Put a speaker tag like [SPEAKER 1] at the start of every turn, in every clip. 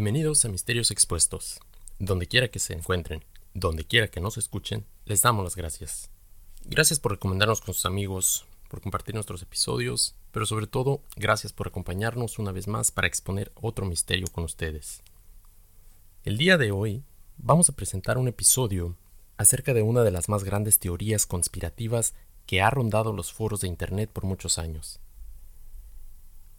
[SPEAKER 1] Bienvenidos a Misterios Expuestos. Donde quiera que se encuentren, donde quiera que nos escuchen, les damos las gracias. Gracias por recomendarnos con sus amigos, por compartir nuestros episodios, pero sobre todo, gracias por acompañarnos una vez más para exponer otro misterio con ustedes. El día de hoy vamos a presentar un episodio acerca de una de las más grandes teorías conspirativas que ha rondado los foros de Internet por muchos años.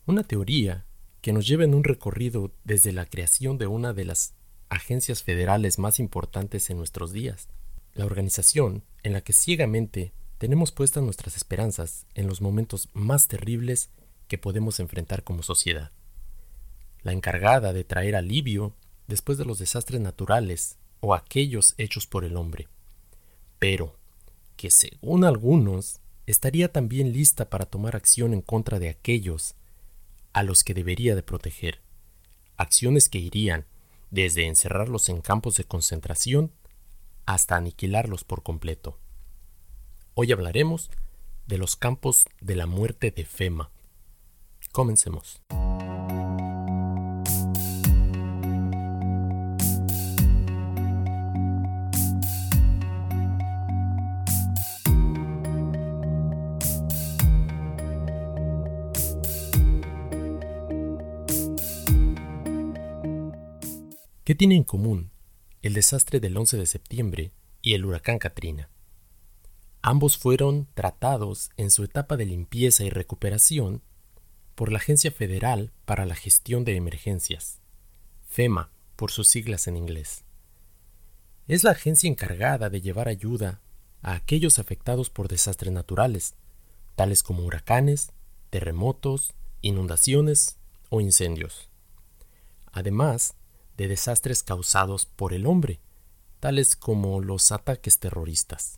[SPEAKER 1] Una teoría que nos lleva en un recorrido desde la creación de una de las agencias federales más importantes en nuestros días, la organización en la que ciegamente tenemos puestas nuestras esperanzas en los momentos más terribles que podemos enfrentar como sociedad, la encargada de traer alivio después de los desastres naturales o aquellos hechos por el hombre, pero que según algunos estaría también lista para tomar acción en contra de aquellos a los que debería de proteger, acciones que irían desde encerrarlos en campos de concentración hasta aniquilarlos por completo. Hoy hablaremos de los campos de la muerte de Fema. Comencemos. ¿Qué tiene en común el desastre del 11 de septiembre y el huracán Katrina? Ambos fueron tratados en su etapa de limpieza y recuperación por la Agencia Federal para la Gestión de Emergencias, FEMA por sus siglas en inglés. Es la agencia encargada de llevar ayuda a aquellos afectados por desastres naturales, tales como huracanes, terremotos, inundaciones o incendios. Además, de desastres causados por el hombre, tales como los ataques terroristas.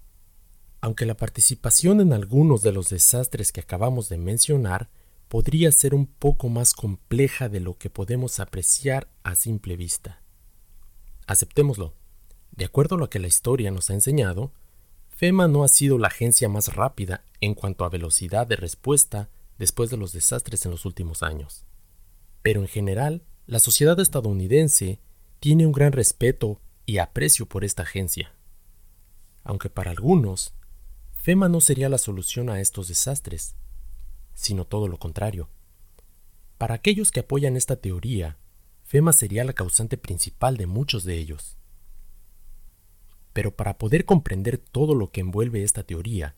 [SPEAKER 1] Aunque la participación en algunos de los desastres que acabamos de mencionar podría ser un poco más compleja de lo que podemos apreciar a simple vista. Aceptémoslo. De acuerdo a lo que la historia nos ha enseñado, FEMA no ha sido la agencia más rápida en cuanto a velocidad de respuesta después de los desastres en los últimos años. Pero en general, la sociedad estadounidense tiene un gran respeto y aprecio por esta agencia. Aunque para algunos, FEMA no sería la solución a estos desastres, sino todo lo contrario. Para aquellos que apoyan esta teoría, FEMA sería la causante principal de muchos de ellos. Pero para poder comprender todo lo que envuelve esta teoría,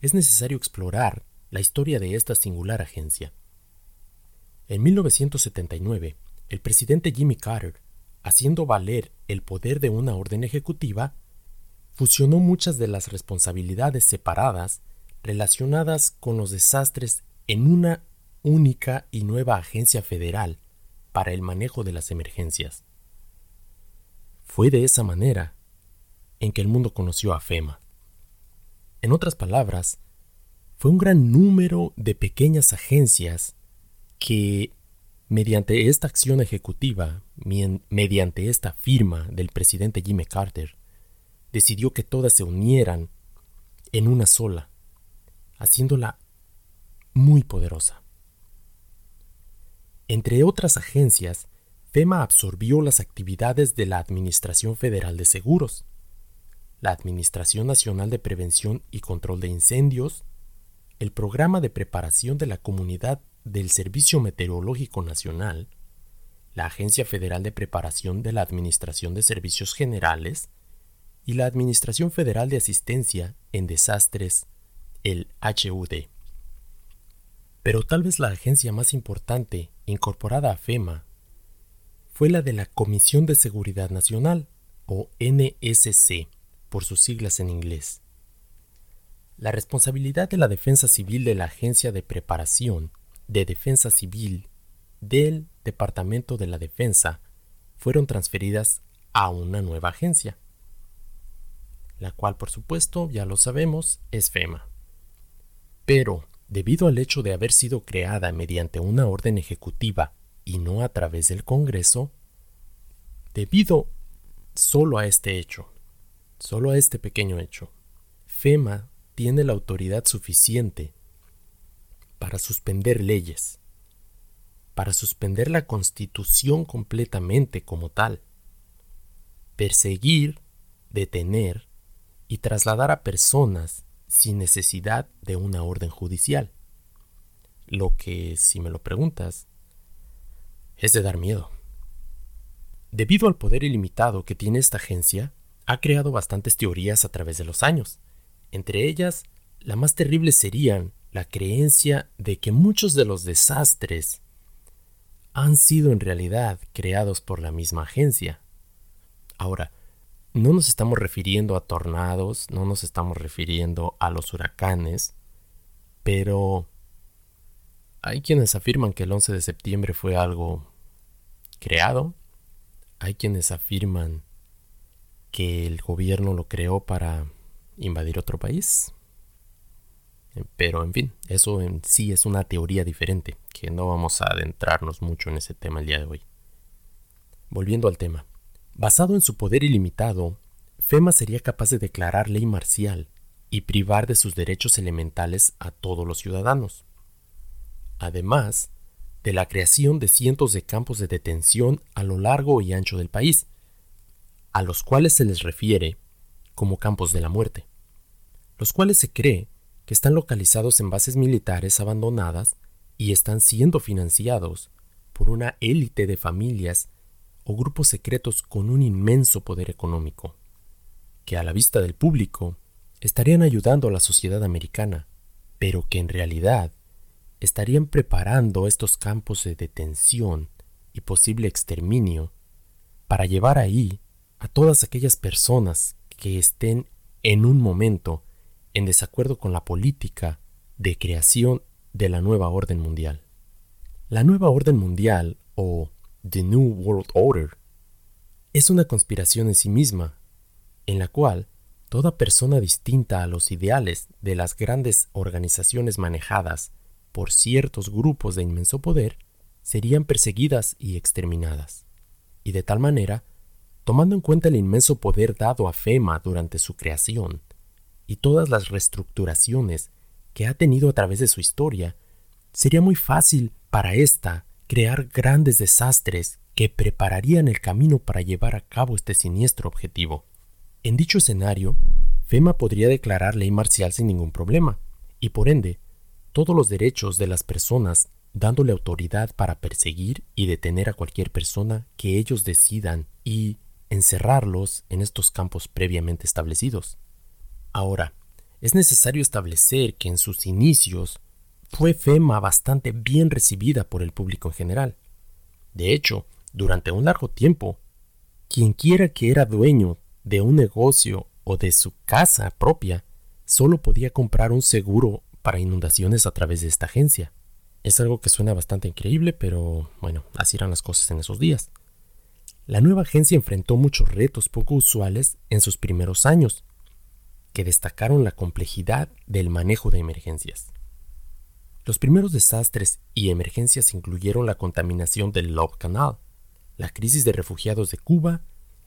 [SPEAKER 1] es necesario explorar la historia de esta singular agencia. En 1979, el presidente Jimmy Carter, haciendo valer el poder de una orden ejecutiva, fusionó muchas de las responsabilidades separadas relacionadas con los desastres en una única y nueva agencia federal para el manejo de las emergencias. Fue de esa manera en que el mundo conoció a FEMA. En otras palabras, fue un gran número de pequeñas agencias que Mediante esta acción ejecutiva, mediante esta firma del presidente Jimmy Carter, decidió que todas se unieran en una sola, haciéndola muy poderosa. Entre otras agencias, FEMA absorbió las actividades de la Administración Federal de Seguros, la Administración Nacional de Prevención y Control de Incendios, el Programa de Preparación de la Comunidad del Servicio Meteorológico Nacional, la Agencia Federal de Preparación de la Administración de Servicios Generales y la Administración Federal de Asistencia en Desastres, el HUD. Pero tal vez la agencia más importante incorporada a FEMA fue la de la Comisión de Seguridad Nacional, o NSC, por sus siglas en inglés. La responsabilidad de la defensa civil de la Agencia de Preparación de Defensa Civil del Departamento de la Defensa fueron transferidas a una nueva agencia, la cual por supuesto, ya lo sabemos, es FEMA. Pero, debido al hecho de haber sido creada mediante una orden ejecutiva y no a través del Congreso, debido solo a este hecho, solo a este pequeño hecho, FEMA tiene la autoridad suficiente para suspender leyes, para suspender la constitución completamente como tal, perseguir, detener y trasladar a personas sin necesidad de una orden judicial. Lo que, si me lo preguntas, es de dar miedo. Debido al poder ilimitado que tiene esta agencia, ha creado bastantes teorías a través de los años. Entre ellas, la más terrible serían la creencia de que muchos de los desastres han sido en realidad creados por la misma agencia. Ahora, no nos estamos refiriendo a tornados, no nos estamos refiriendo a los huracanes, pero hay quienes afirman que el 11 de septiembre fue algo creado, hay quienes afirman que el gobierno lo creó para invadir otro país. Pero en fin, eso en sí es una teoría diferente, que no vamos a adentrarnos mucho en ese tema el día de hoy. Volviendo al tema. Basado en su poder ilimitado, FEMA sería capaz de declarar ley marcial y privar de sus derechos elementales a todos los ciudadanos. Además de la creación de cientos de campos de detención a lo largo y ancho del país, a los cuales se les refiere como campos de la muerte, los cuales se cree que están localizados en bases militares abandonadas y están siendo financiados por una élite de familias o grupos secretos con un inmenso poder económico, que a la vista del público estarían ayudando a la sociedad americana, pero que en realidad estarían preparando estos campos de detención y posible exterminio para llevar ahí a todas aquellas personas que estén en un momento en desacuerdo con la política de creación de la nueva orden mundial. La nueva orden mundial, o The New World Order, es una conspiración en sí misma, en la cual toda persona distinta a los ideales de las grandes organizaciones manejadas por ciertos grupos de inmenso poder serían perseguidas y exterminadas. Y de tal manera, tomando en cuenta el inmenso poder dado a FEMA durante su creación, y todas las reestructuraciones que ha tenido a través de su historia, sería muy fácil para ésta crear grandes desastres que prepararían el camino para llevar a cabo este siniestro objetivo. En dicho escenario, FEMA podría declarar ley marcial sin ningún problema, y por ende, todos los derechos de las personas dándole autoridad para perseguir y detener a cualquier persona que ellos decidan y encerrarlos en estos campos previamente establecidos. Ahora, es necesario establecer que en sus inicios fue FEMA bastante bien recibida por el público en general. De hecho, durante un largo tiempo, quienquiera que era dueño de un negocio o de su casa propia solo podía comprar un seguro para inundaciones a través de esta agencia. Es algo que suena bastante increíble, pero bueno, así eran las cosas en esos días. La nueva agencia enfrentó muchos retos poco usuales en sus primeros años, que destacaron la complejidad del manejo de emergencias. Los primeros desastres y emergencias incluyeron la contaminación del Love Canal, la crisis de refugiados de Cuba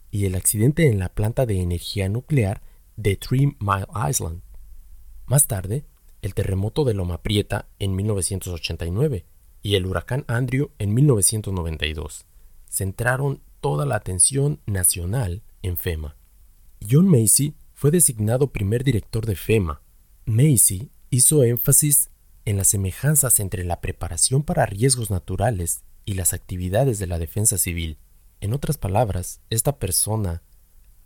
[SPEAKER 1] y el accidente en la planta de energía nuclear de Three Mile Island. Más tarde, el terremoto de Loma Prieta en 1989 y el huracán Andrew en 1992 centraron toda la atención nacional en FEMA. John Macy fue designado primer director de FEMA. Macy hizo énfasis en las semejanzas entre la preparación para riesgos naturales y las actividades de la defensa civil. En otras palabras, esta persona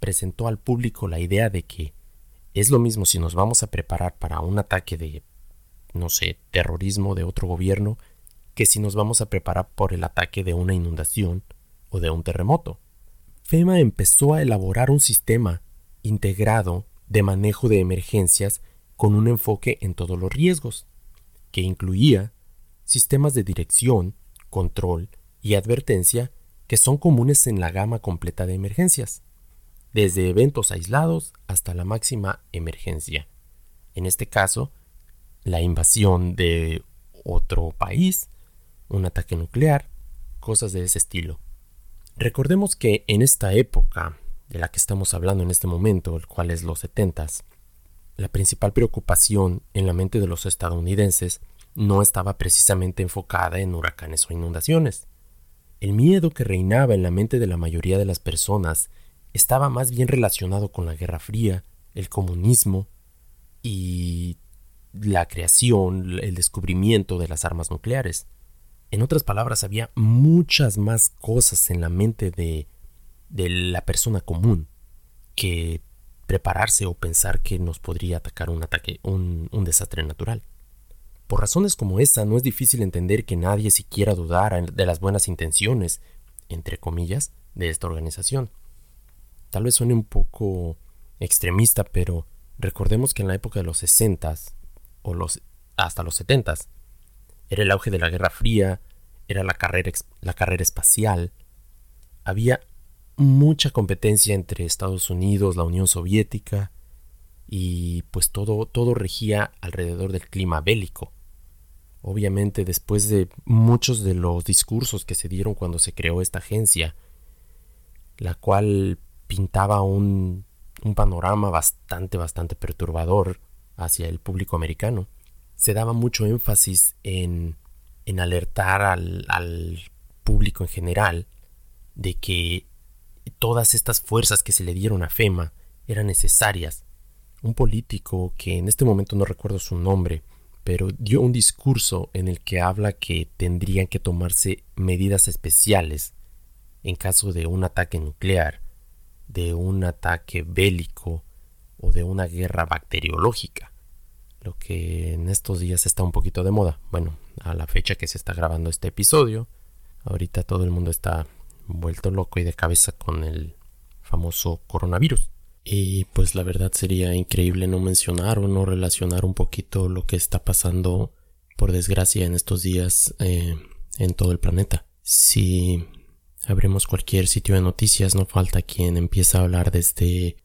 [SPEAKER 1] presentó al público la idea de que es lo mismo si nos vamos a preparar para un ataque de, no sé, terrorismo de otro gobierno, que si nos vamos a preparar por el ataque de una inundación o de un terremoto. FEMA empezó a elaborar un sistema integrado de manejo de emergencias con un enfoque en todos los riesgos, que incluía sistemas de dirección, control y advertencia que son comunes en la gama completa de emergencias, desde eventos aislados hasta la máxima emergencia. En este caso, la invasión de otro país, un ataque nuclear, cosas de ese estilo. Recordemos que en esta época de la que estamos hablando en este momento, el cual es los setentas, la principal preocupación en la mente de los estadounidenses no estaba precisamente enfocada en huracanes o inundaciones. El miedo que reinaba en la mente de la mayoría de las personas estaba más bien relacionado con la Guerra Fría, el comunismo y la creación, el descubrimiento de las armas nucleares. En otras palabras, había muchas más cosas en la mente de, de la persona común que prepararse o pensar que nos podría atacar un ataque, un, un desastre natural. Por razones como esta, no es difícil entender que nadie siquiera dudara de las buenas intenciones, entre comillas, de esta organización. Tal vez suene un poco extremista, pero recordemos que en la época de los 60 o los hasta los 70 era el auge de la Guerra Fría, era la carrera, la carrera espacial, había mucha competencia entre Estados Unidos, la Unión Soviética, y pues todo, todo regía alrededor del clima bélico. Obviamente después de muchos de los discursos que se dieron cuando se creó esta agencia, la cual pintaba un, un panorama bastante, bastante perturbador hacia el público americano, se daba mucho énfasis en, en alertar al, al público en general de que todas estas fuerzas que se le dieron a FEMA eran necesarias. Un político que en este momento no recuerdo su nombre, pero dio un discurso en el que habla que tendrían que tomarse medidas especiales en caso de un ataque nuclear, de un ataque bélico o de una guerra bacteriológica, lo que en estos días está un poquito de moda. Bueno, a la fecha que se está grabando este episodio, ahorita todo el mundo está vuelto loco y de cabeza con el famoso coronavirus. Y pues la verdad sería increíble no mencionar o no relacionar un poquito lo que está pasando por desgracia en estos días eh, en todo el planeta. Si abrimos cualquier sitio de noticias no falta quien empieza a hablar desde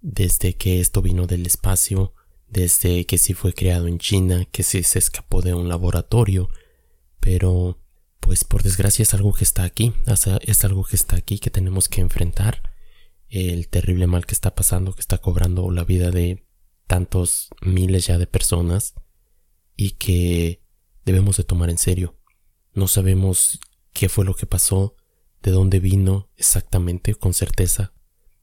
[SPEAKER 1] desde que esto vino del espacio, desde que sí fue creado en China, que sí se escapó de un laboratorio, pero pues por desgracia es algo que está aquí, es algo que está aquí que tenemos que enfrentar el terrible mal que está pasando, que está cobrando la vida de tantos miles ya de personas y que debemos de tomar en serio. No sabemos qué fue lo que pasó, de dónde vino exactamente, con certeza,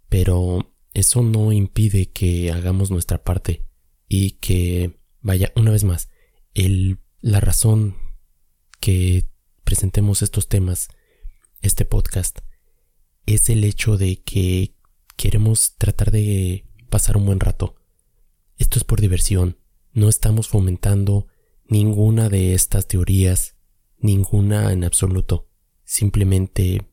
[SPEAKER 1] pero eso no impide que hagamos nuestra parte y que, vaya, una vez más, el, la razón que presentemos estos temas, este podcast, es el hecho de que queremos tratar de pasar un buen rato. Esto es por diversión, no estamos fomentando ninguna de estas teorías, ninguna en absoluto. Simplemente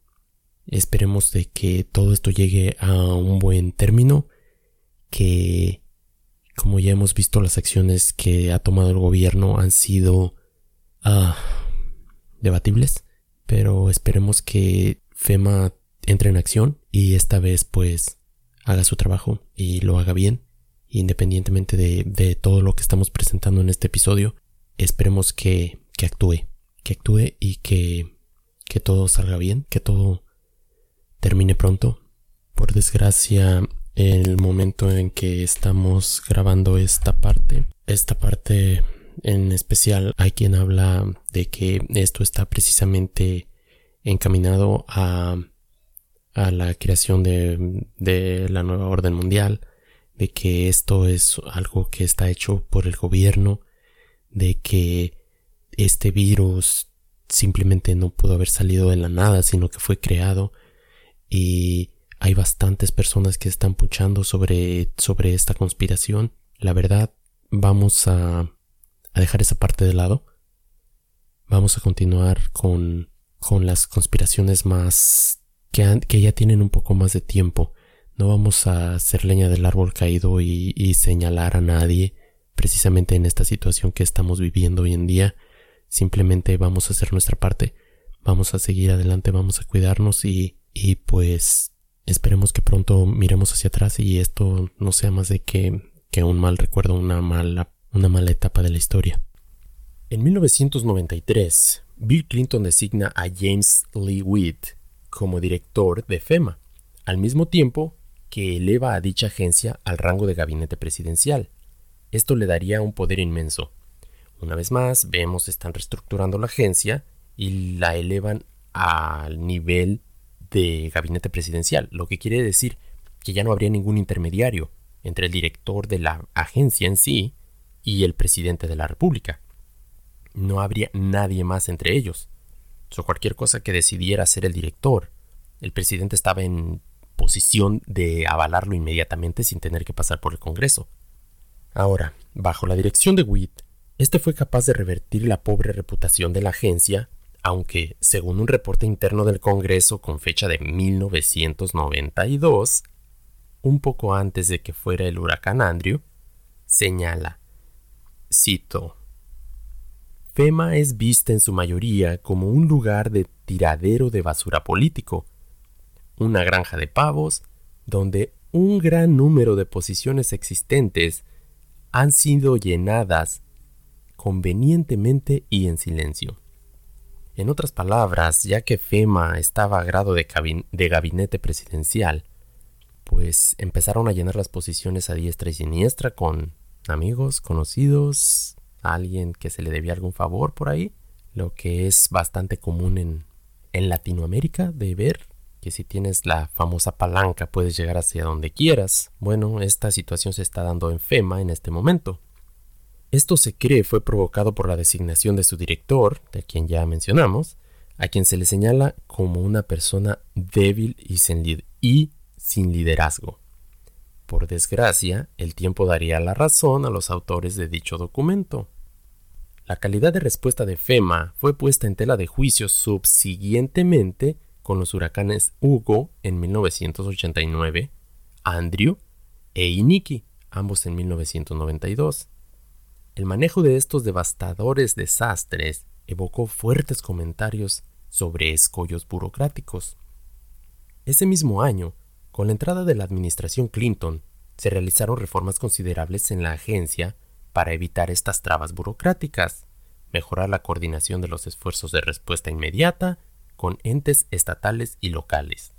[SPEAKER 1] esperemos de que todo esto llegue a un buen término, que como ya hemos visto las acciones que ha tomado el gobierno han sido ah, debatibles, pero esperemos que FEMA entre en acción y esta vez pues haga su trabajo y lo haga bien, independientemente de, de todo lo que estamos presentando en este episodio, esperemos que, que actúe, que actúe y que, que todo salga bien, que todo termine pronto. Por desgracia, el momento en que estamos grabando esta parte, esta parte en especial hay quien habla de que esto está precisamente encaminado a a la creación de, de la nueva orden mundial, de que esto es algo que está hecho por el gobierno, de que este virus simplemente no pudo haber salido de la nada, sino que fue creado y hay bastantes personas que están puchando sobre, sobre esta conspiración. La verdad, vamos a, a dejar esa parte de lado. Vamos a continuar con, con las conspiraciones más que, ya tienen un poco más de tiempo. No vamos a hacer leña del árbol caído y, y señalar a nadie precisamente en esta situación que estamos viviendo hoy en día. Simplemente vamos a hacer nuestra parte. Vamos a seguir adelante, vamos a cuidarnos y, y pues esperemos que pronto miremos hacia atrás y esto no sea más de que, que un mal recuerdo, una mala, una mala etapa de la historia. En 1993, Bill Clinton designa a James Lee Witt como director de FEMA, al mismo tiempo que eleva a dicha agencia al rango de gabinete presidencial. Esto le daría un poder inmenso, Una vez más, vemos están reestructurando la agencia y la elevan al nivel de gabinete presidencial, lo que quiere decir que ya no habría ningún intermediario entre el director de la agencia en sí y el presidente de la República. No habría nadie más entre ellos. O cualquier cosa que decidiera ser el director, el presidente estaba en posición de avalarlo inmediatamente sin tener que pasar por el Congreso. Ahora, bajo la dirección de Witt, este fue capaz de revertir la pobre reputación de la agencia, aunque, según un reporte interno del Congreso con fecha de 1992, un poco antes de que fuera el huracán Andrew, señala, cito, FEMA es vista en su mayoría como un lugar de tiradero de basura político, una granja de pavos donde un gran número de posiciones existentes han sido llenadas convenientemente y en silencio. En otras palabras, ya que FEMA estaba a grado de, de, gabinete presidencial, pues empezaron a llenar las posiciones a diestra y siniestra con amigos, conocidos, alguien que se le debía algún favor por ahí, lo que es bastante común en, en Latinoamérica de ver que si tienes la famosa palanca puedes llegar hacia donde quieras. Bueno, esta situación se está dando en FEMA en este momento. Esto se cree fue provocado por la designación de su director, de quien ya mencionamos, a quien se le señala como una persona débil y sin, liderazgo. Por desgracia, el tiempo daría la razón a los autores de dicho documento. La calidad de respuesta de FEMA fue puesta en tela de juicio subsiguientemente con los huracanes Hugo en 1989, Andrew e Iniki, ambos en 1992. El manejo de estos devastadores desastres evocó fuertes comentarios sobre escollos burocráticos. Ese mismo año, con la entrada de la administración Clinton, se realizaron reformas considerables en la agencia para evitar estas trabas burocráticas, mejorar la coordinación de los esfuerzos de respuesta inmediata con entes estatales y locales.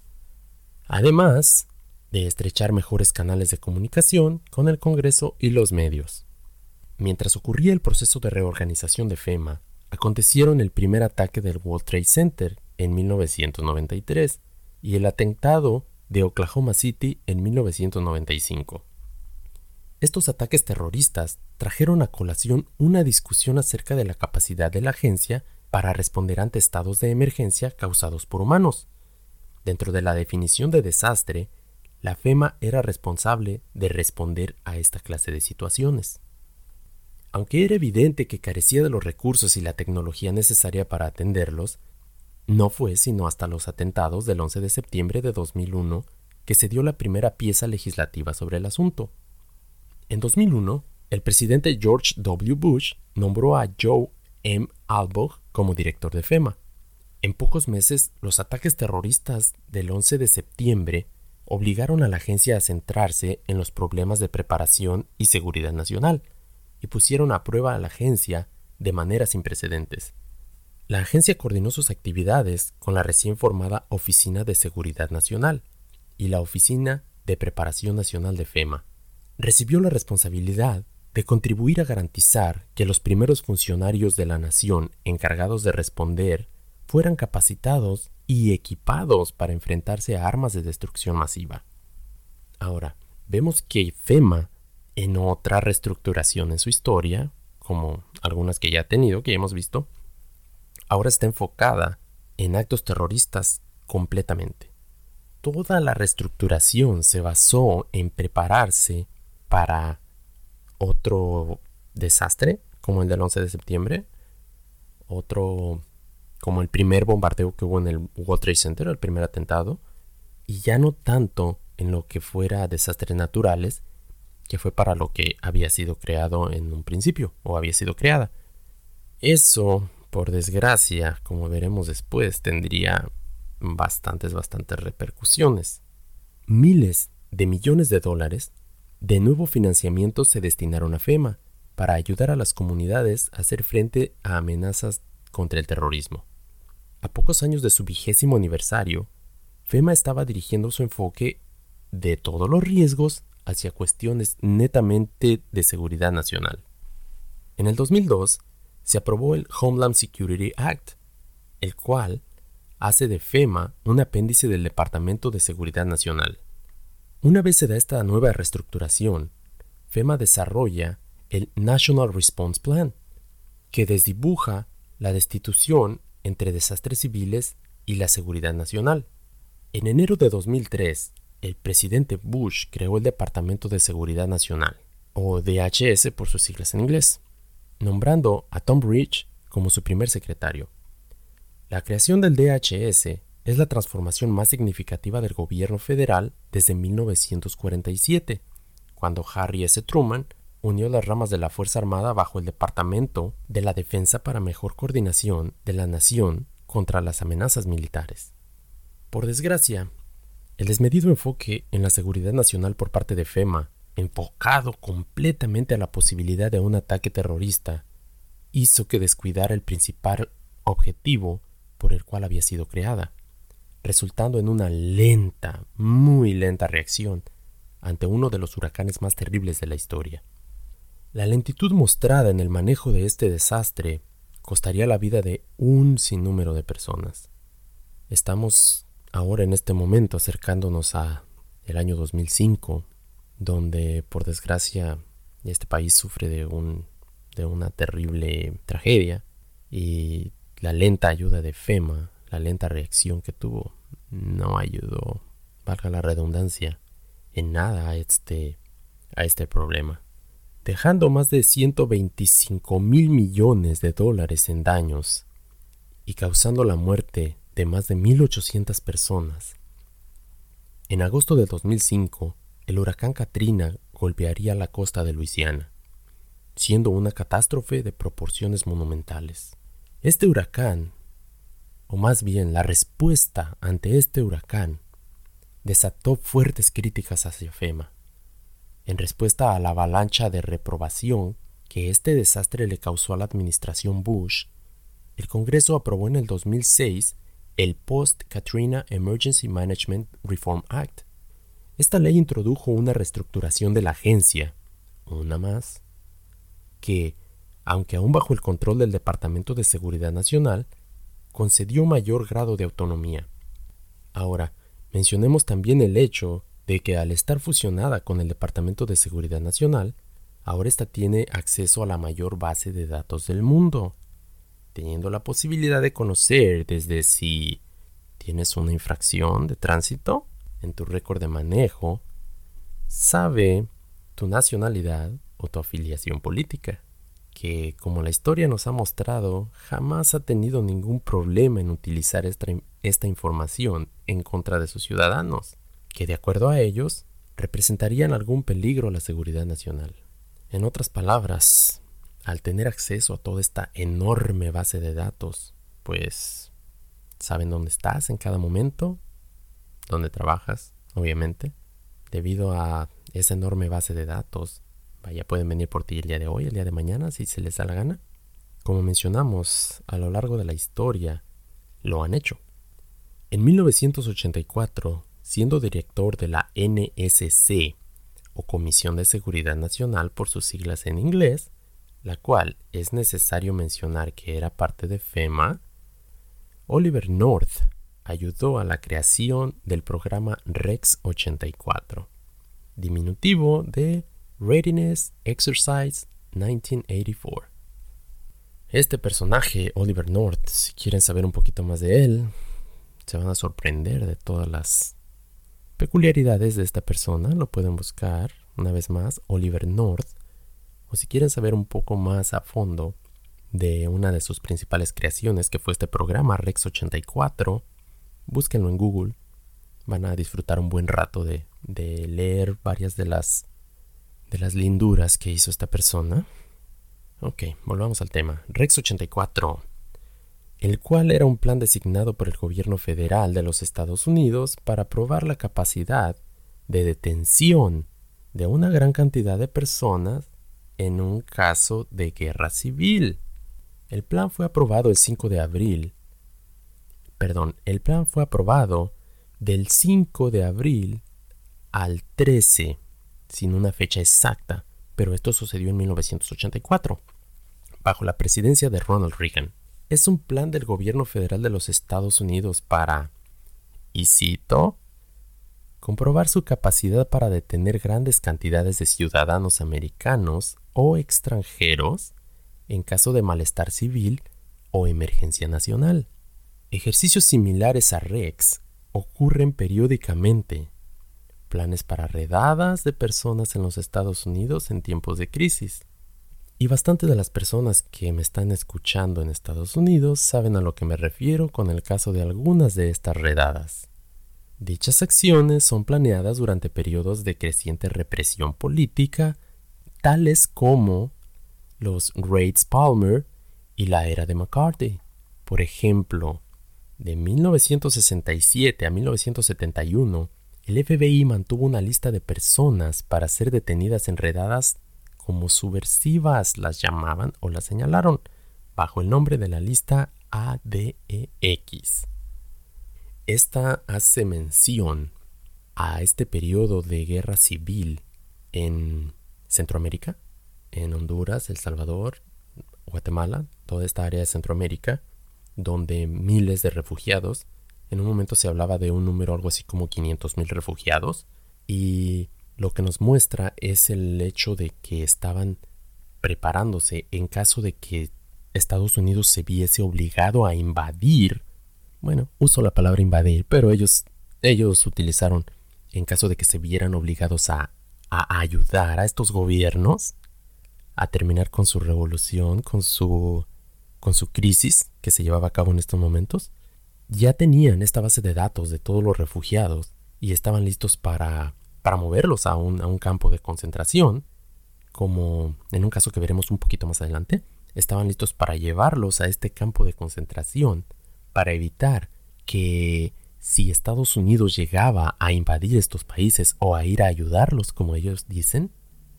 [SPEAKER 1] Además de estrechar mejores canales de comunicación con el Congreso y los medios. Mientras ocurría el proceso de reorganización de FEMA, acontecieron el primer ataque del World Trade Center en 1993 y el atentado de Oklahoma City en 1995. Estos ataques terroristas trajeron a colación una discusión acerca de la capacidad de la agencia para responder ante estados de emergencia causados por humanos. Dentro de la definición de desastre, la FEMA era responsable de responder a esta clase de situaciones. Aunque era evidente que carecía de los recursos y la tecnología necesaria para atenderlos, no fue sino hasta los atentados del 11 de septiembre de 2001 que se dio la primera pieza legislativa sobre el asunto. En 2001, el presidente George W. Bush nombró a Joe M. Albog como director de FEMA. En pocos meses, los ataques terroristas del 11 de septiembre obligaron a la agencia a centrarse en los problemas de preparación y seguridad nacional y pusieron a prueba a la agencia de manera sin precedentes. La agencia coordinó sus actividades con la recién formada Oficina de Seguridad Nacional y la Oficina de Preparación Nacional de FEMA. Recibió la responsabilidad de contribuir a garantizar que los primeros funcionarios de la nación encargados de responder fueran capacitados y equipados para enfrentarse a armas de destrucción masiva. Ahora, vemos que FEMA, en otra reestructuración en su historia, como algunas que ya ha tenido, que ya hemos visto, ahora está enfocada en actos terroristas completamente. Toda la reestructuración se basó en prepararse para otro desastre como el del 11 de septiembre, otro como el primer bombardeo que hubo en el World Trade Center, el primer atentado, y ya no tanto en lo que fuera desastres naturales, que fue para lo que había sido creado en un principio o había sido creada. Eso, por desgracia, como veremos después, tendría bastantes, bastantes repercusiones. Miles de millones de dólares de nuevo financiamientos se destinaron a FEMA para ayudar a las comunidades a hacer frente a amenazas contra el terrorismo. A pocos años de su vigésimo aniversario, FEMA estaba dirigiendo su enfoque de todos los riesgos hacia cuestiones netamente de seguridad nacional. En el 2002, se aprobó el Homeland Security Act, el cual hace de FEMA un apéndice del Departamento de Seguridad Nacional. Una vez se da esta nueva reestructuración, FEMA desarrolla el National Response Plan, que desdibuja la destitución entre desastres civiles y la seguridad nacional. En enero de 2003, el presidente Bush creó el Departamento de Seguridad Nacional, o DHS por sus siglas en inglés, nombrando a Tom Rich como su primer secretario. La creación del DHS es la transformación más significativa del gobierno federal desde 1947, cuando Harry S. Truman unió las ramas de la Fuerza Armada bajo el Departamento de la Defensa para mejor coordinación de la nación contra las amenazas militares. Por desgracia, el desmedido enfoque en la seguridad nacional por parte de FEMA, enfocado completamente a la posibilidad de un ataque terrorista, hizo que descuidara el principal objetivo por el cual había sido creada, resultando en una lenta, muy lenta reacción ante uno de los huracanes más terribles de la historia. La lentitud mostrada en el manejo de este desastre costaría la vida de un sinnúmero de personas. Estamos ahora en este momento acercándonos a el año 2005, donde por desgracia este país sufre de un de una terrible tragedia y la lenta ayuda de FEMA, la lenta reacción que tuvo, no ayudó, valga la redundancia, en nada a este, a este problema, dejando más de 125 mil millones de dólares en daños y causando la muerte de más de 1.800 personas. En agosto de 2005, el huracán Katrina golpearía la costa de Luisiana, siendo una catástrofe de proporciones monumentales. Este huracán, o más bien la respuesta ante este huracán, desató fuertes críticas hacia FEMA, en respuesta a la avalancha de reprobación que este desastre le causó a la administración Bush, el Congreso aprobó en el 2006 el Post-Katrina Emergency Management Reform Act. Esta ley introdujo una reestructuración de la agencia, una más, que, aunque aún bajo el control del Departamento de Seguridad Nacional, concedió mayor grado de autonomía. Ahora, Mencionemos también el hecho de que al estar fusionada con el Departamento de Seguridad Nacional, ahora ésta tiene acceso a la mayor base de datos del mundo, teniendo la posibilidad de conocer desde si tienes una infracción de tránsito en tu récord de manejo, sabe tu nacionalidad o tu afiliación política, que como la historia nos ha mostrado, jamás ha tenido ningún problema en utilizar esta, esta información en contra de sus ciudadanos, que de acuerdo a ellos representarían algún peligro a la seguridad nacional. En otras palabras, al tener acceso a toda esta enorme base de datos, pues saben dónde estás en cada momento, dónde trabajas, obviamente, debido a esa enorme base de datos. Vaya, pueden venir por ti el día de hoy, el día de mañana, si se les da la gana. Como mencionamos, a lo largo de la historia, lo han hecho. En 1984, siendo director de la NSC, o Comisión de Seguridad Nacional por sus siglas en inglés, la cual es necesario mencionar que era parte de FEMA, Oliver North ayudó a la creación del programa REX 84, diminutivo de Readiness Exercise 1984. Este personaje, Oliver North, si quieren saber un poquito más de él, se van a sorprender de todas las peculiaridades de esta persona. Lo pueden buscar una vez más, Oliver North. O si quieren saber un poco más a fondo de una de sus principales creaciones, que fue este programa Rex 84, búsquenlo en Google. Van a disfrutar un buen rato de, de leer varias de las, de las linduras que hizo esta persona. Ok, volvamos al tema. Rex 84 el cual era un plan designado por el gobierno federal de los Estados Unidos para probar la capacidad de detención de una gran cantidad de personas en un caso de guerra civil. El plan fue aprobado el 5 de abril. Perdón, el plan fue aprobado del 5 de abril al 13, sin una fecha exacta, pero esto sucedió en 1984. bajo la presidencia de Ronald Reagan. Es un plan del gobierno federal de los Estados Unidos para, y cito, comprobar su capacidad para detener grandes cantidades de ciudadanos americanos o extranjeros en caso de malestar civil o emergencia nacional. Ejercicios similares a REX ocurren periódicamente. Planes para redadas de personas en los Estados Unidos en tiempos de crisis. Y bastante de las personas que me están escuchando en Estados Unidos saben a lo que me refiero con el caso de algunas de estas redadas. Dichas acciones son planeadas durante periodos de creciente represión política, tales como los Raids Palmer y la era de McCarthy. Por ejemplo, de 1967 a 1971, el FBI mantuvo una lista de personas para ser detenidas enredadas como subversivas las llamaban o las señalaron, bajo el nombre de la lista ADEX. Esta hace mención a este periodo de guerra civil en Centroamérica, en Honduras, El Salvador, Guatemala, toda esta área de Centroamérica, donde miles de refugiados, en un momento se hablaba de un número algo así como 500 mil refugiados, y lo que nos muestra es el hecho de que estaban preparándose en caso de que Estados Unidos se viese obligado a invadir. Bueno, uso la palabra invadir, pero ellos, ellos utilizaron en caso de que se vieran obligados a, a ayudar a estos gobiernos a terminar con su revolución, con su, con su crisis que se llevaba a cabo en estos momentos, ya tenían esta base de datos de todos los refugiados y estaban listos para para moverlos a un, a un campo de concentración, como en un caso que veremos un poquito más adelante, estaban listos para llevarlos a este campo de concentración para evitar que si Estados Unidos llegaba a invadir estos países o a ir a ayudarlos, como ellos dicen,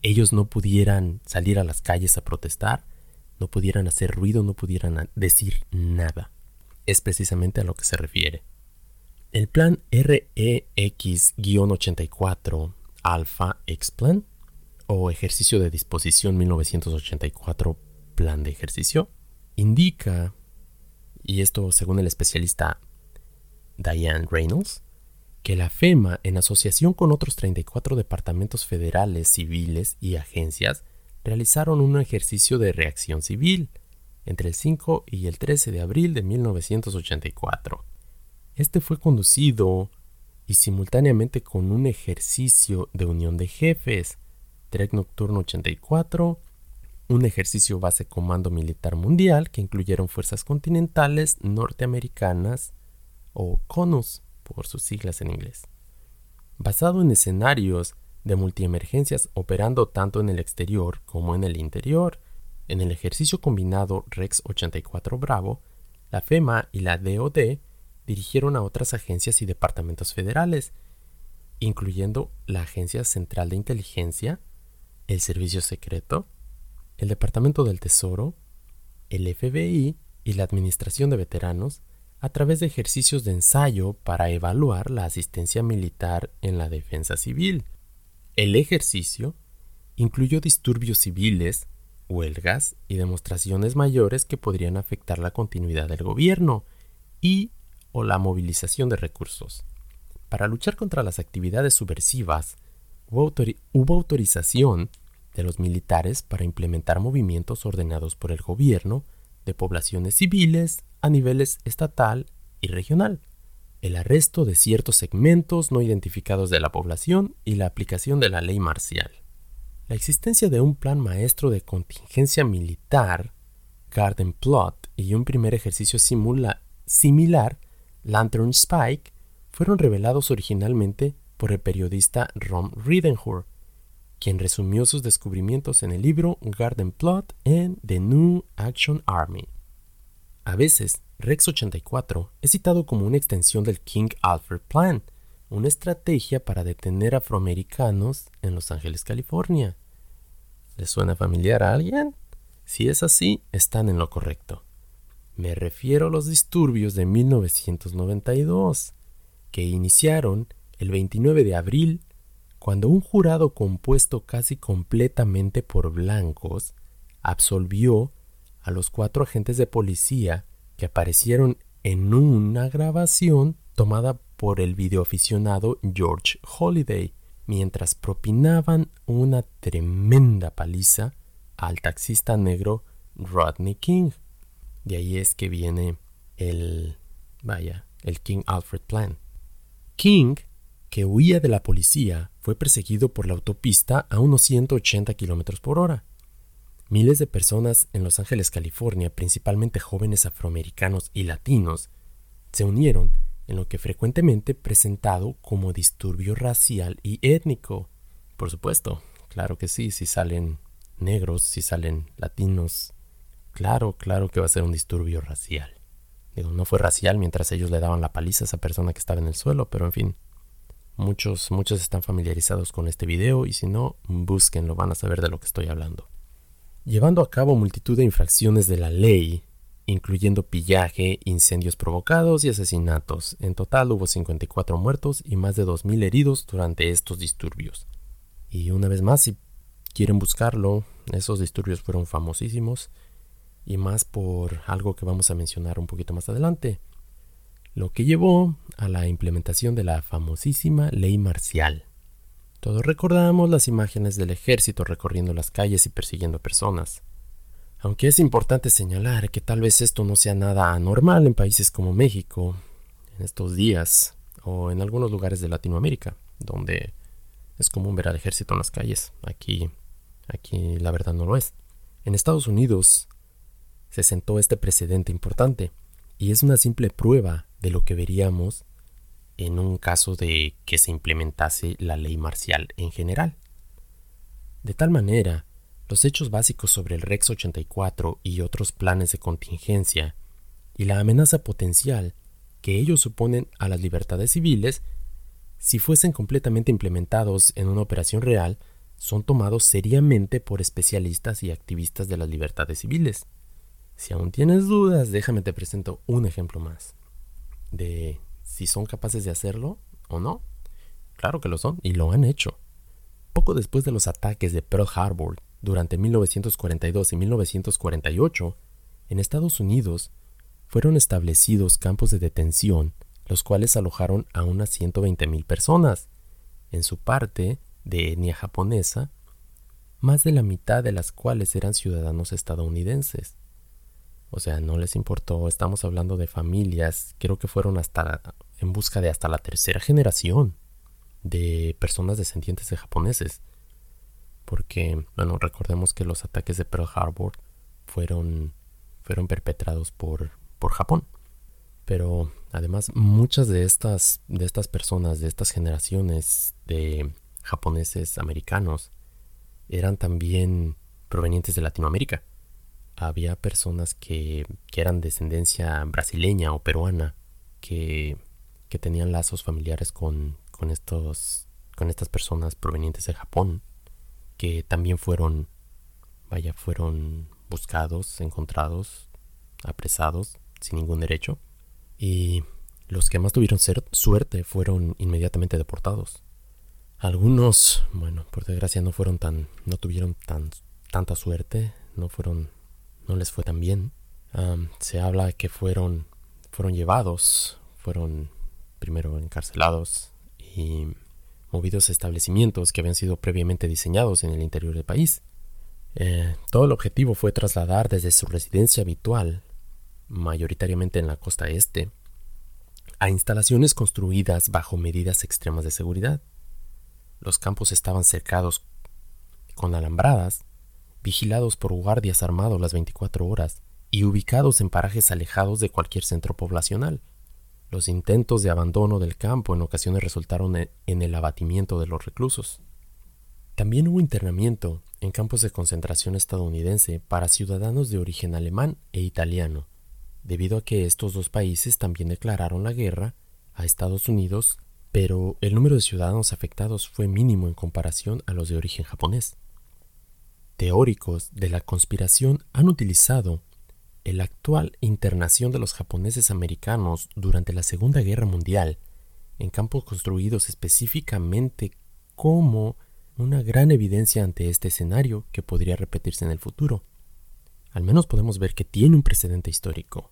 [SPEAKER 1] ellos no pudieran salir a las calles a protestar, no pudieran hacer ruido, no pudieran decir nada. Es precisamente a lo que se refiere. El plan REX-84 Alpha X-Plan o Ejercicio de Disposición 1984 Plan de Ejercicio indica, y esto según el especialista Diane Reynolds, que la FEMA, en asociación con otros 34 departamentos federales, civiles y agencias, realizaron un ejercicio de reacción civil entre el 5 y el 13 de abril de 1984 este fue conducido y simultáneamente con un ejercicio de unión de jefes, Trek Nocturno 84, un ejercicio base comando militar mundial que incluyeron fuerzas continentales norteamericanas o CONUS por sus siglas en inglés. Basado en escenarios de multiemergencias operando tanto en el exterior como en el interior, en el ejercicio combinado Rex 84 Bravo, la FEMA y la DoD dirigieron a otras agencias y departamentos federales, incluyendo la Agencia Central de Inteligencia, el Servicio Secreto, el Departamento del Tesoro, el FBI y la Administración de Veteranos, a través de ejercicios de ensayo para evaluar la asistencia militar en la defensa civil. El ejercicio incluyó disturbios civiles, huelgas y demostraciones mayores que podrían afectar la continuidad del gobierno y o la movilización de recursos. Para luchar contra las actividades subversivas, hubo, autorización de los militares para implementar movimientos ordenados por el gobierno de poblaciones civiles a niveles estatal y regional, el arresto de ciertos segmentos no identificados de la población y la aplicación de la ley marcial. La existencia de un plan maestro de contingencia militar, Garden Plot y un primer ejercicio similar Lantern Spike fueron revelados originalmente por el periodista Ron Ridenhour, quien resumió sus descubrimientos en el libro Garden Plot en The New Action Army. A veces, Rex 84 es citado como una extensión del King Alfred Plan, una estrategia para detener afroamericanos en Los Ángeles, California. ¿Les suena familiar a alguien? Si es así, están en lo correcto. Me refiero a los disturbios de 1992, que iniciaron el 29 de abril, cuando un jurado compuesto casi completamente por blancos absolvió a los cuatro agentes de policía que aparecieron en una grabación tomada por el videoaficionado George Holiday, mientras propinaban una tremenda paliza al taxista negro Rodney King. De ahí es que viene el, vaya, el King Alfred Plan. King, que huía de la policía, fue perseguido por la autopista a unos 180 km por hora. Miles de personas en Los Ángeles, California, principalmente jóvenes afroamericanos y latinos, se unieron en lo que frecuentemente presentado como disturbio racial y étnico. Por supuesto, claro que sí, si salen negros, si salen latinos, claro, claro que va a ser un disturbio racial. Digo, no fue racial mientras ellos le daban la paliza a esa persona que estaba en el suelo, pero en fin, muchos, muchos están familiarizados con este video y si no, búsquenlo, van a saber de lo que estoy hablando. Llevando a cabo multitud de infracciones de la ley, incluyendo pillaje, incendios provocados y asesinatos. En total hubo 54 muertos y más de 2.000 heridos durante estos disturbios. Y una vez más, si quieren buscarlo, esos disturbios fueron famosísimos y más por algo que vamos a mencionar un poquito más adelante, lo que llevó a la implementación de la famosísima ley marcial. Todos recordamos las imágenes del ejército recorriendo las calles y persiguiendo personas. Aunque es importante señalar que tal vez esto no sea nada anormal en países como México en estos días o en algunos lugares de Latinoamérica, donde es común ver al ejército en las calles. Aquí, aquí la verdad no lo es. En Estados Unidos se sentó este precedente importante y es una simple prueba de lo que veríamos en un caso de que se implementase la ley marcial en general. De tal manera los hechos básicos sobre el Rex 84 y otros planes de contingencia, y la amenaza potencial que ellos suponen a las libertades civiles, si fuesen completamente implementados en una operación real, son tomados seriamente por especialistas y activistas de las libertades civiles. Si aún tienes dudas, déjame te presento un ejemplo más de si son capaces de hacerlo o no. Claro que lo son y lo han hecho. Poco después de los ataques de Pearl Harbor durante 1942 y 1948, en Estados Unidos fueron establecidos campos de detención, los cuales alojaron a unas 120.000 personas, en su parte de etnia japonesa, más de la mitad de las cuales eran ciudadanos estadounidenses. O sea, no les importó, estamos hablando de familias, creo que fueron hasta en busca de hasta la tercera generación de personas descendientes de japoneses porque, bueno, recordemos que los ataques de Pearl Harbor fueron, fueron perpetrados por, por Japón. Pero además muchas de estas, de estas personas, de estas generaciones de japoneses americanos, eran también provenientes de Latinoamérica. Había personas que, que eran descendencia brasileña o peruana, que, que tenían lazos familiares con, con, estos, con estas personas provenientes de Japón que también fueron, vaya, fueron buscados, encontrados, apresados sin ningún derecho. Y los que más tuvieron suerte fueron inmediatamente deportados. Algunos, bueno, por desgracia no fueron tan, no tuvieron tan, tanta suerte, no fueron, no les fue tan bien. se habla que fueron, fueron llevados, fueron primero encarcelados y movidos establecimientos que habían sido previamente diseñados en el interior del país. Eh, todo el objetivo fue trasladar desde su residencia habitual, mayoritariamente en la costa este, a instalaciones construidas bajo medidas extremas de seguridad. Los campos estaban cercados con alambradas, vigilados por guardias armados las 24 horas y ubicados en parajes alejados de cualquier centro poblacional. Los intentos de abandono del campo en ocasiones resultaron en el abatimiento de los reclusos. También hubo internamiento en campos de concentración estadounidense para ciudadanos de origen alemán e italiano, debido a que estos dos países también declararon la guerra a Estados Unidos, pero el número de ciudadanos afectados fue mínimo en comparación a los de origen japonés. Teóricos de la conspiración han utilizado el actual internación de los japoneses americanos durante la Segunda Guerra Mundial en campos construidos específicamente como una gran evidencia ante este escenario que podría repetirse en el futuro. al menos podemos ver que tiene un precedente histórico.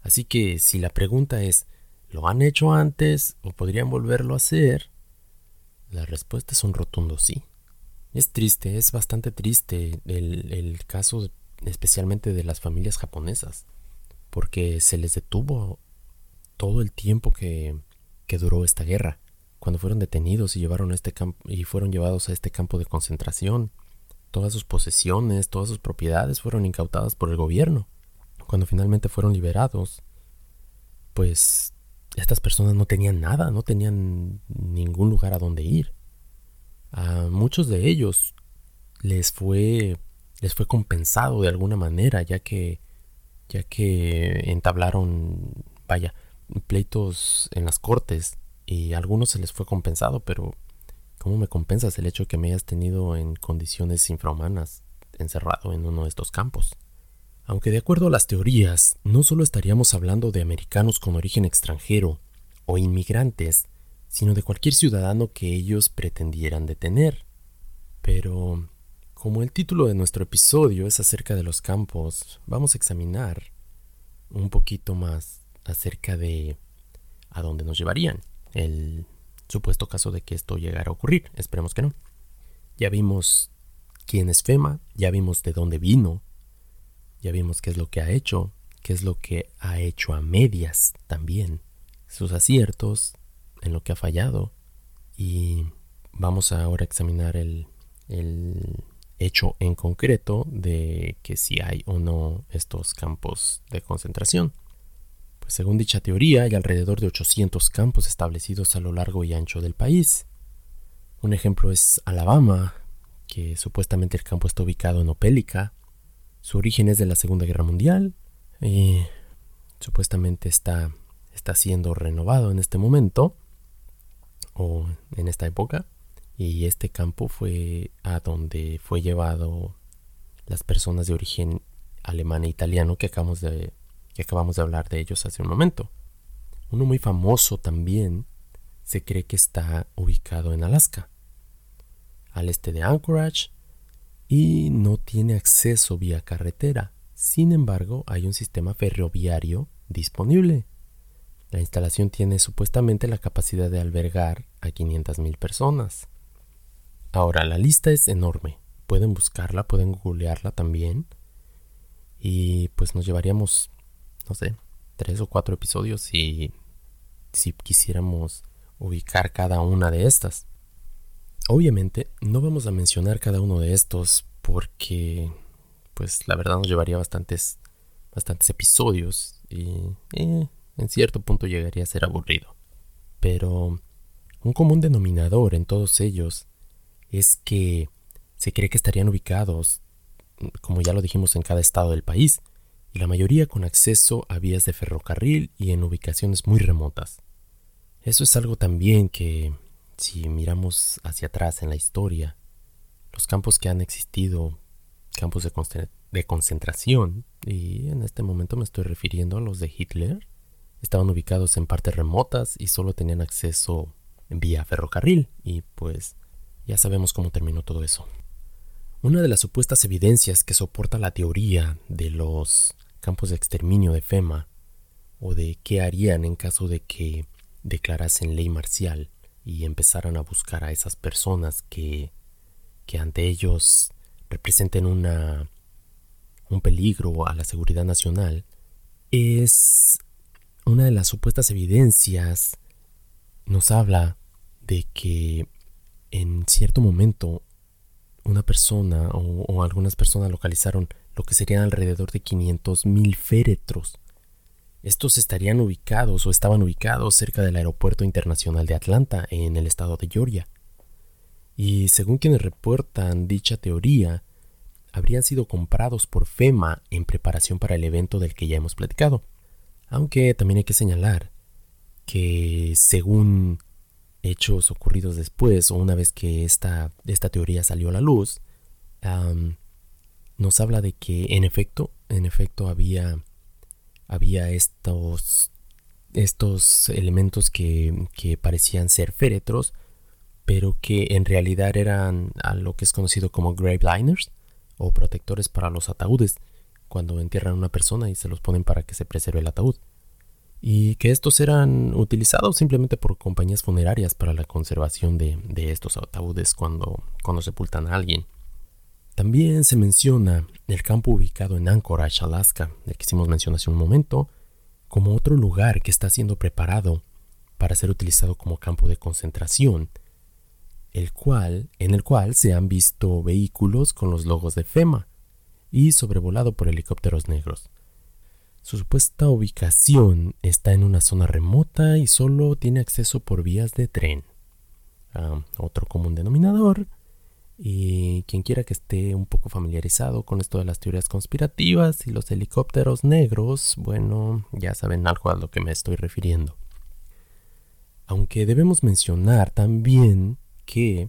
[SPEAKER 1] Así que si la pregunta es, ¿lo han hecho antes o podrían volverlo a hacer? La respuesta es un rotundo sí. Es triste, es bastante triste el, el caso especialmente de las familias japonesas, porque se les detuvo todo el tiempo que, que duró esta guerra, cuando fueron detenidos y, llevaron a este y fueron llevados a este campo de concentración. Todas sus posesiones, todas sus propiedades fueron incautadas por el gobierno. Cuando finalmente fueron liberados, pues estas personas no tenían nada, no tenían ningún lugar a donde ir. A muchos de ellos les fue les fue compensado de alguna manera, ya que ya que entablaron, vaya, pleitos en las cortes y a algunos se les fue compensado, pero ¿cómo me compensas el hecho de que me hayas tenido en condiciones infrahumanas encerrado en uno de estos campos? Aunque de acuerdo a las teorías, no solo estaríamos hablando de americanos con origen extranjero o inmigrantes, sino de cualquier ciudadano que ellos pretendieran detener. Pero, como el título de nuestro episodio es acerca de los campos, vamos a examinar un poquito más acerca de a dónde nos llevarían. El supuesto caso de que esto llegara a ocurrir. Esperemos que no. Ya vimos quién es FEMA, ya vimos de dónde vino, ya vimos qué es lo que ha hecho, qué es lo que ha hecho a medias también, sus aciertos, en lo que ha fallado. Y vamos ahora a examinar el, el hecho en concreto de que si hay o no estos campos de concentración. Pues según dicha teoría, hay alrededor de 800 campos establecidos a lo largo y ancho del país. Un ejemplo es Alabama, que supuestamente el campo está ubicado en Opélica. Su origen es de la Segunda Guerra Mundial y supuestamente está, está siendo renovado en este momento o en esta época. Y este campo fue a donde fue llevado las personas de origen alemán e italiano que acabamos de que acabamos de hablar de ellos hace un momento. Uno muy famoso también se cree que está ubicado en Alaska, al este de Anchorage, y no tiene acceso vía carretera. Sin embargo, hay un sistema ferroviario disponible. La instalación tiene supuestamente la capacidad de albergar a 500.000 personas. Ahora, la lista es enorme. Pueden buscarla, pueden googlearla también. Y pues nos llevaríamos no sé, tres o cuatro episodios y si quisiéramos ubicar cada una de estas. Obviamente no vamos a mencionar cada uno de estos porque pues la verdad nos llevaría bastantes bastantes episodios y eh, en cierto punto llegaría a ser aburrido. Pero un común denominador en todos ellos es que se cree que estarían ubicados, como ya lo dijimos, en cada estado del país, y la mayoría con acceso a vías de ferrocarril y en ubicaciones muy remotas. Eso es algo también que, si miramos hacia atrás en la historia, los campos que han existido, campos de, de concentración, y en este momento me estoy refiriendo a los de Hitler, estaban ubicados en partes remotas y solo tenían acceso vía ferrocarril, y pues ya sabemos cómo terminó todo eso. Una de las supuestas evidencias que soporta la teoría de los campos de exterminio de FEMA o de qué harían en caso de que declarasen ley marcial y empezaran a buscar a esas personas que, que ante ellos representen una, un peligro a la seguridad nacional, es una de las supuestas evidencias nos habla de que en cierto momento una persona o, algunas personas localizaron lo que serían alrededor de 500.000 féretros. Estos estarían ubicados o estaban ubicados cerca del Aeropuerto Internacional de Atlanta, en el estado de Georgia. Y según quienes reportan dicha teoría, habrían sido comprados por FEMA en preparación para el evento del que ya hemos platicado. Aunque también hay que señalar que según hechos ocurridos después o una vez que esta, esta teoría salió a la luz, nos habla de que en efecto, en efecto había, había estos, estos elementos que, que parecían ser féretros, pero que en realidad eran a lo que es conocido como grave liners o protectores para los ataúdes, cuando entierran a una persona y se los ponen para que se preserve el ataúd. Y que estos eran utilizados simplemente por compañías funerarias para la conservación de, estos ataúdes cuando, cuando sepultan a alguien. También se menciona el campo ubicado en Anchorage, Alaska, del que hicimos mención hace un momento, como otro lugar que está siendo preparado para ser utilizado como campo de concentración, el cual, en el cual se han visto vehículos con los logos de FEMA y sobrevolado por helicópteros negros. Su supuesta ubicación está en una zona remota y solo tiene acceso por vías de tren. Otro común denominador y quien quiera que esté un poco familiarizado con esto de las teorías conspirativas y los helicópteros negros, bueno, ya saben algo a lo que me estoy refiriendo. Aunque debemos mencionar también que,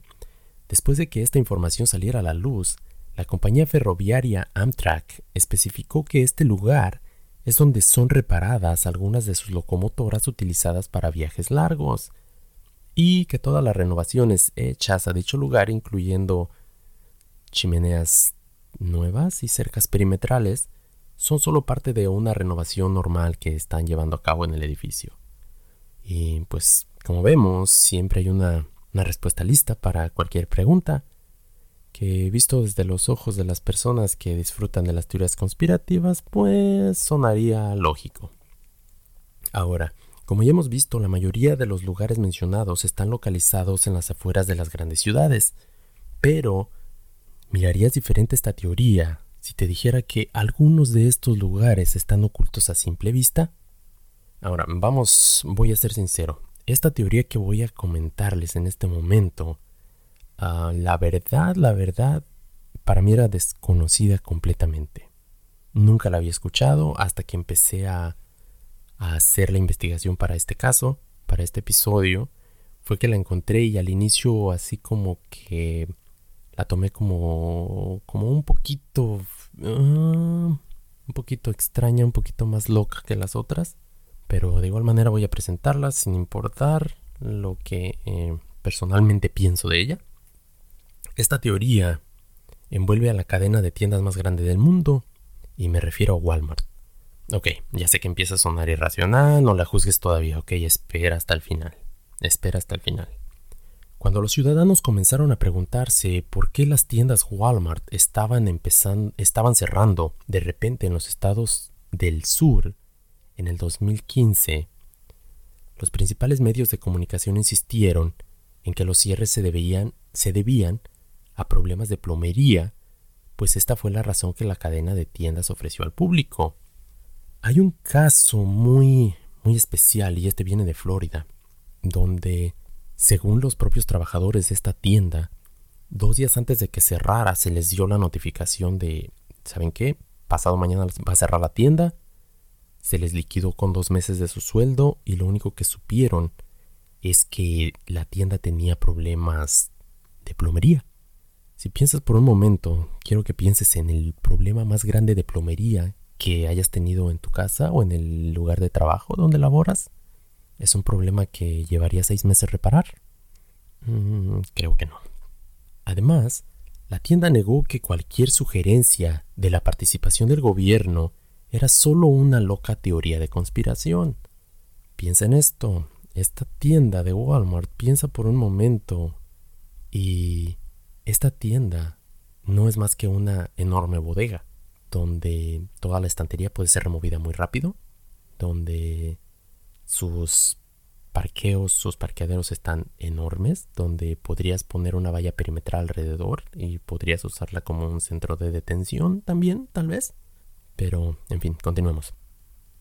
[SPEAKER 1] después de que esta información saliera a la luz, la compañía ferroviaria Amtrak especificó que este lugar es donde son reparadas algunas de sus locomotoras utilizadas para viajes largos, y que todas las renovaciones hechas a dicho lugar, incluyendo chimeneas nuevas y cercas perimetrales, son solo parte de una renovación normal que están llevando a cabo en el edificio. Y pues, como vemos, siempre hay una, respuesta lista para cualquier pregunta, que visto desde los ojos de las personas que disfrutan de las teorías conspirativas, pues sonaría lógico. Ahora, como ya hemos visto, la mayoría de los lugares mencionados están localizados en las afueras de las grandes ciudades. Pero, ¿mirarías diferente esta teoría si te dijera que algunos de estos lugares están ocultos a simple vista? Ahora, vamos, voy a ser sincero. Esta teoría que voy a comentarles en este momento, ah, la verdad, la verdad, para mí era desconocida completamente. Nunca la había escuchado hasta que empecé a hacer la investigación para este caso, para este episodio, fue que la encontré y al inicio así como que la tomé como, como un poquito, ah, un poquito extraña, un poquito más loca que las otras, pero de igual manera voy a presentarla sin importar lo que eh, personalmente pienso de ella. Esta teoría envuelve a la cadena de tiendas más grande del mundo y me refiero a Walmart. Ok, ya sé que empieza a sonar irracional, no la juzgues todavía, ok, espera hasta el final, espera hasta el final. Cuando los ciudadanos comenzaron a preguntarse por qué las tiendas Walmart estaban, empezando, estaban cerrando de repente en los estados del sur en el 2015, los principales medios de comunicación insistieron en que los cierres se, debían, se debían a problemas de plomería, pues esta fue la razón que la cadena de tiendas ofreció al público. Hay un caso muy, muy especial y este viene de Florida, donde, según los propios trabajadores de esta tienda, dos días antes de que cerrara se les dio la notificación de, ¿saben qué? Pasado mañana va a cerrar la tienda, se les liquidó con dos meses de su sueldo y lo único que supieron es que la tienda tenía problemas de plomería. Si piensas por un momento, quiero que pienses en el problema más grande de plomería que hayas tenido en tu casa o en el lugar de trabajo donde laboras? ¿Es un problema que llevaría seis meses reparar? Mm, creo que no. Además, la tienda negó que cualquier sugerencia de la participación del gobierno era solo una loca teoría de conspiración. Piensa en esto. Esta tienda de Walmart piensa por un momento y esta tienda no es más que una enorme bodega donde toda la estantería puede ser removida muy rápido, donde sus parqueos, sus parqueaderos están enormes, donde podrías poner una valla perimetral alrededor y podrías usarla como un centro de detención también, tal vez. Pero, en fin, continuemos.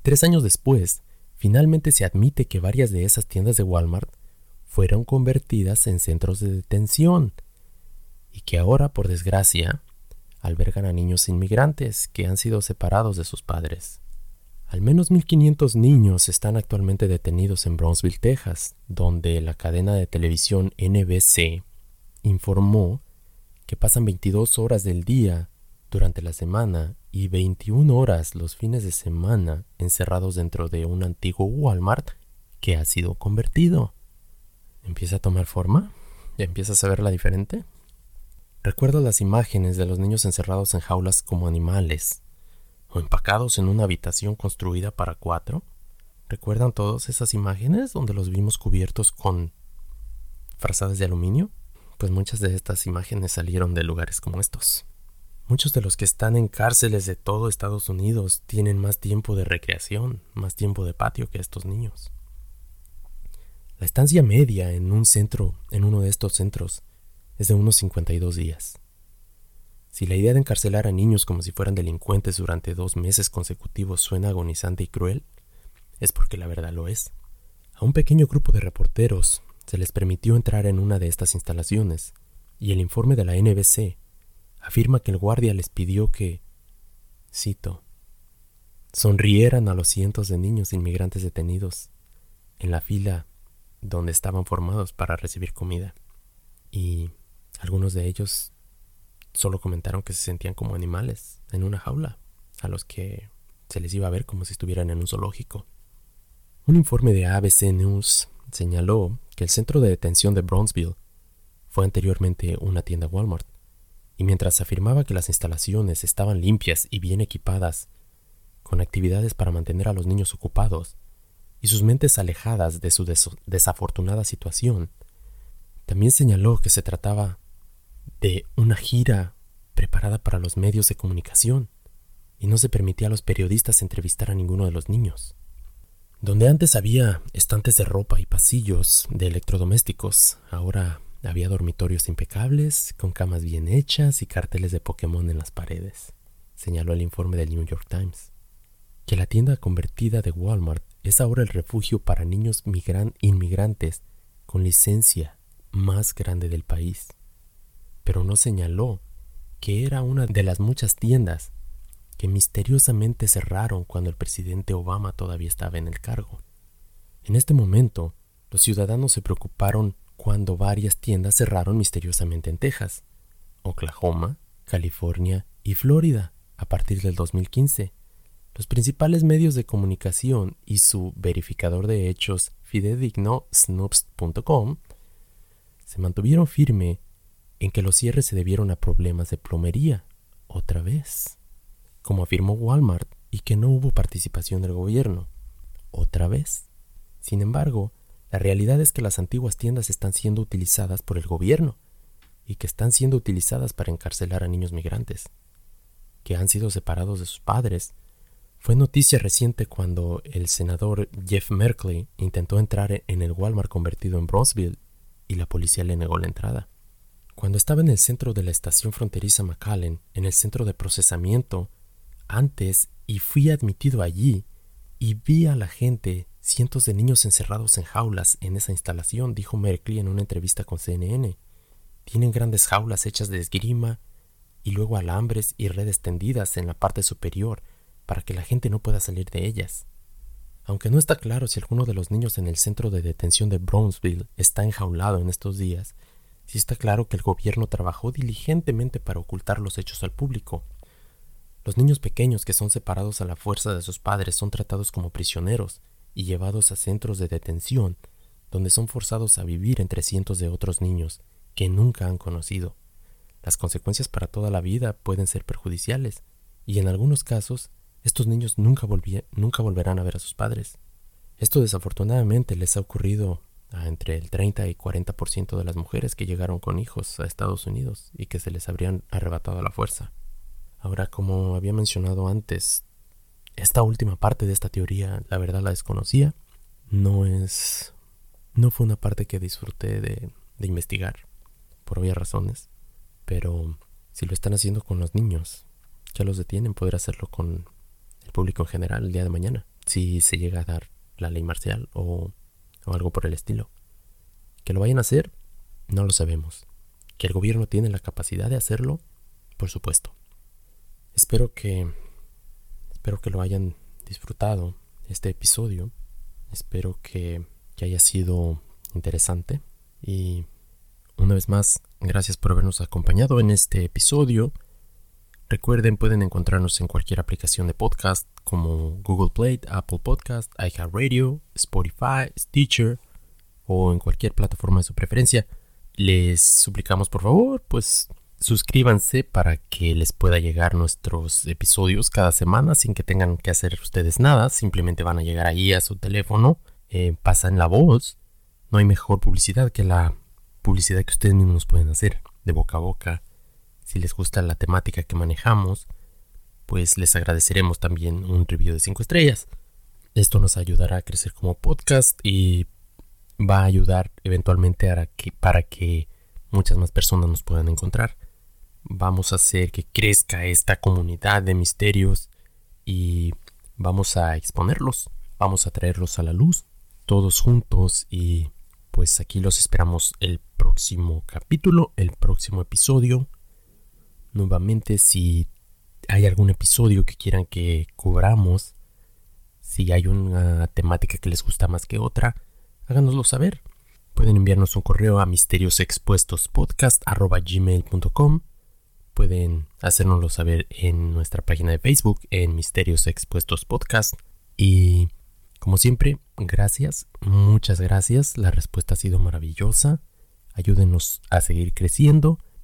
[SPEAKER 1] Tres años después, finalmente se admite que varias de esas tiendas de Walmart fueron convertidas en centros de detención y que ahora, por desgracia, albergan a niños inmigrantes que han sido separados de sus padres. Al menos 1.500 niños están actualmente detenidos en Brownsville, Texas, donde la cadena de televisión NBC informó que pasan 22 horas del día durante la semana y 21 horas los fines de semana encerrados dentro de un antiguo Walmart que ha sido convertido. ¿Empieza a tomar forma? ¿Ya empiezas a verla diferente? Recuerdo las imágenes de los niños encerrados en jaulas como animales, o empacados en una habitación construida para cuatro. ¿Recuerdan todas esas imágenes donde los vimos cubiertos con frazadas de aluminio? Pues muchas de estas imágenes salieron de lugares como estos. Muchos de los que están en cárceles de todo Estados Unidos tienen más tiempo de recreación, más tiempo de patio que estos niños. La estancia media en un centro, en uno de estos centros, es de unos 52 días. Si la idea de encarcelar a niños como si fueran delincuentes durante dos meses consecutivos suena agonizante y cruel, es porque la verdad lo es. A un pequeño grupo de reporteros se les permitió entrar en una de estas instalaciones, y el informe de la NBC afirma que el guardia les pidió que, cito, sonrieran a los cientos de niños inmigrantes detenidos en la fila donde estaban formados para recibir comida. Y algunos de ellos solo comentaron que se sentían como animales en una jaula, a los que se les iba a ver como si estuvieran en un zoológico. Un informe de ABC News señaló que el centro de detención de Brownsville fue anteriormente una tienda Walmart, y mientras afirmaba que las instalaciones estaban limpias y bien equipadas, con actividades para mantener a los niños ocupados y sus mentes alejadas de su desafortunada situación, también señaló que se trataba de una gira preparada para los medios de comunicación y no se permitía a los periodistas entrevistar a ninguno de los niños. Donde antes había estantes de ropa y pasillos de electrodomésticos, ahora había dormitorios impecables, con camas bien hechas y carteles de Pokémon en las paredes, señaló el informe del New York Times. Que la tienda convertida de Walmart es ahora el refugio para niños inmigrantes con licencia más grande del país pero no señaló que era una de las muchas tiendas que misteriosamente cerraron cuando el presidente Obama todavía estaba en el cargo. En este momento, los ciudadanos se preocuparon cuando varias tiendas cerraron misteriosamente en Texas, Oklahoma, California y Florida a partir del 2015. Los principales medios de comunicación y su verificador de hechos fidedigno snoops.com se mantuvieron firme en que los cierres se debieron a problemas de plomería, otra vez, como afirmó Walmart, y que no hubo participación del gobierno, otra vez. Sin embargo, la realidad es que las antiguas tiendas están siendo utilizadas por el gobierno y que están siendo utilizadas para encarcelar a niños migrantes, que han sido separados de sus padres. Fue noticia reciente cuando el senador Jeff Merkley intentó entrar en el Walmart convertido en Bronzeville y la policía le negó la entrada. Cuando estaba en el centro de la estación fronteriza McAllen, en el centro de procesamiento, antes y fui admitido allí y vi a la gente, cientos de niños encerrados en jaulas en esa instalación, dijo Merkley en una entrevista con CNN. Tienen grandes jaulas hechas de esgrima y luego alambres y redes tendidas en la parte superior para que la gente no pueda salir de ellas. Aunque no está claro si alguno de los niños en el centro de detención de Brownsville está enjaulado en estos días, Sí está claro que el gobierno trabajó diligentemente para ocultar los hechos al público. Los niños pequeños que son separados a la fuerza de sus padres son tratados como prisioneros y llevados a centros de detención, donde son forzados a vivir entre cientos de otros niños que nunca han conocido. Las consecuencias para toda la vida pueden ser perjudiciales, y en algunos casos estos niños nunca, nunca volverán a ver a sus padres. Esto desafortunadamente les ha ocurrido entre el 30 y 40% de las mujeres que llegaron con hijos a Estados Unidos y que se les habrían arrebatado a la fuerza. Ahora, como había mencionado antes, esta última parte de esta teoría, la verdad la desconocía. No es. No fue una parte que disfruté de, investigar, por obvias razones. Pero si lo están haciendo con los niños, ya los detienen, podrá hacerlo con el público en general el día de mañana. Si se llega a dar la ley marcial o o algo por el estilo. Que lo vayan a hacer, no lo sabemos. Que el gobierno tiene la capacidad de hacerlo, por supuesto. Espero que espero que lo hayan disfrutado este episodio. Espero que, que haya sido interesante y una vez más, gracias por habernos acompañado en este episodio. Recuerden, pueden encontrarnos en cualquier aplicación de podcast como Google Play, Apple Podcast, iHeartRadio, Spotify, Stitcher o en cualquier plataforma de su preferencia. Les suplicamos por favor, pues Suscríbanse para que les pueda llegar nuestros episodios cada semana sin que tengan que hacer ustedes nada. Simplemente van a llegar ahí a su teléfono, eh, pasan la voz. No hay mejor publicidad que la publicidad que ustedes mismos pueden hacer de boca a boca. Si les gusta la temática que manejamos, pues les agradeceremos también un review de 5 estrellas. Esto nos ayudará a crecer como podcast y va a ayudar eventualmente para que muchas más personas nos puedan encontrar. Vamos a hacer que crezca esta comunidad de misterios y vamos a exponerlos, vamos a traerlos a la luz, todos juntos y pues aquí los esperamos el próximo capítulo, el próximo episodio. Nuevamente, si hay algún episodio que quieran que cubramos, si hay una temática que les gusta más que otra, háganoslo saber. Pueden enviarnos un correo a misteriosexpuestospodcast.gmail.com Pueden hacérnoslo saber en nuestra página de Facebook en Misterios Expuestos Podcast. Y como siempre, gracias, muchas gracias. La respuesta ha sido maravillosa. Ayúdenos a seguir creciendo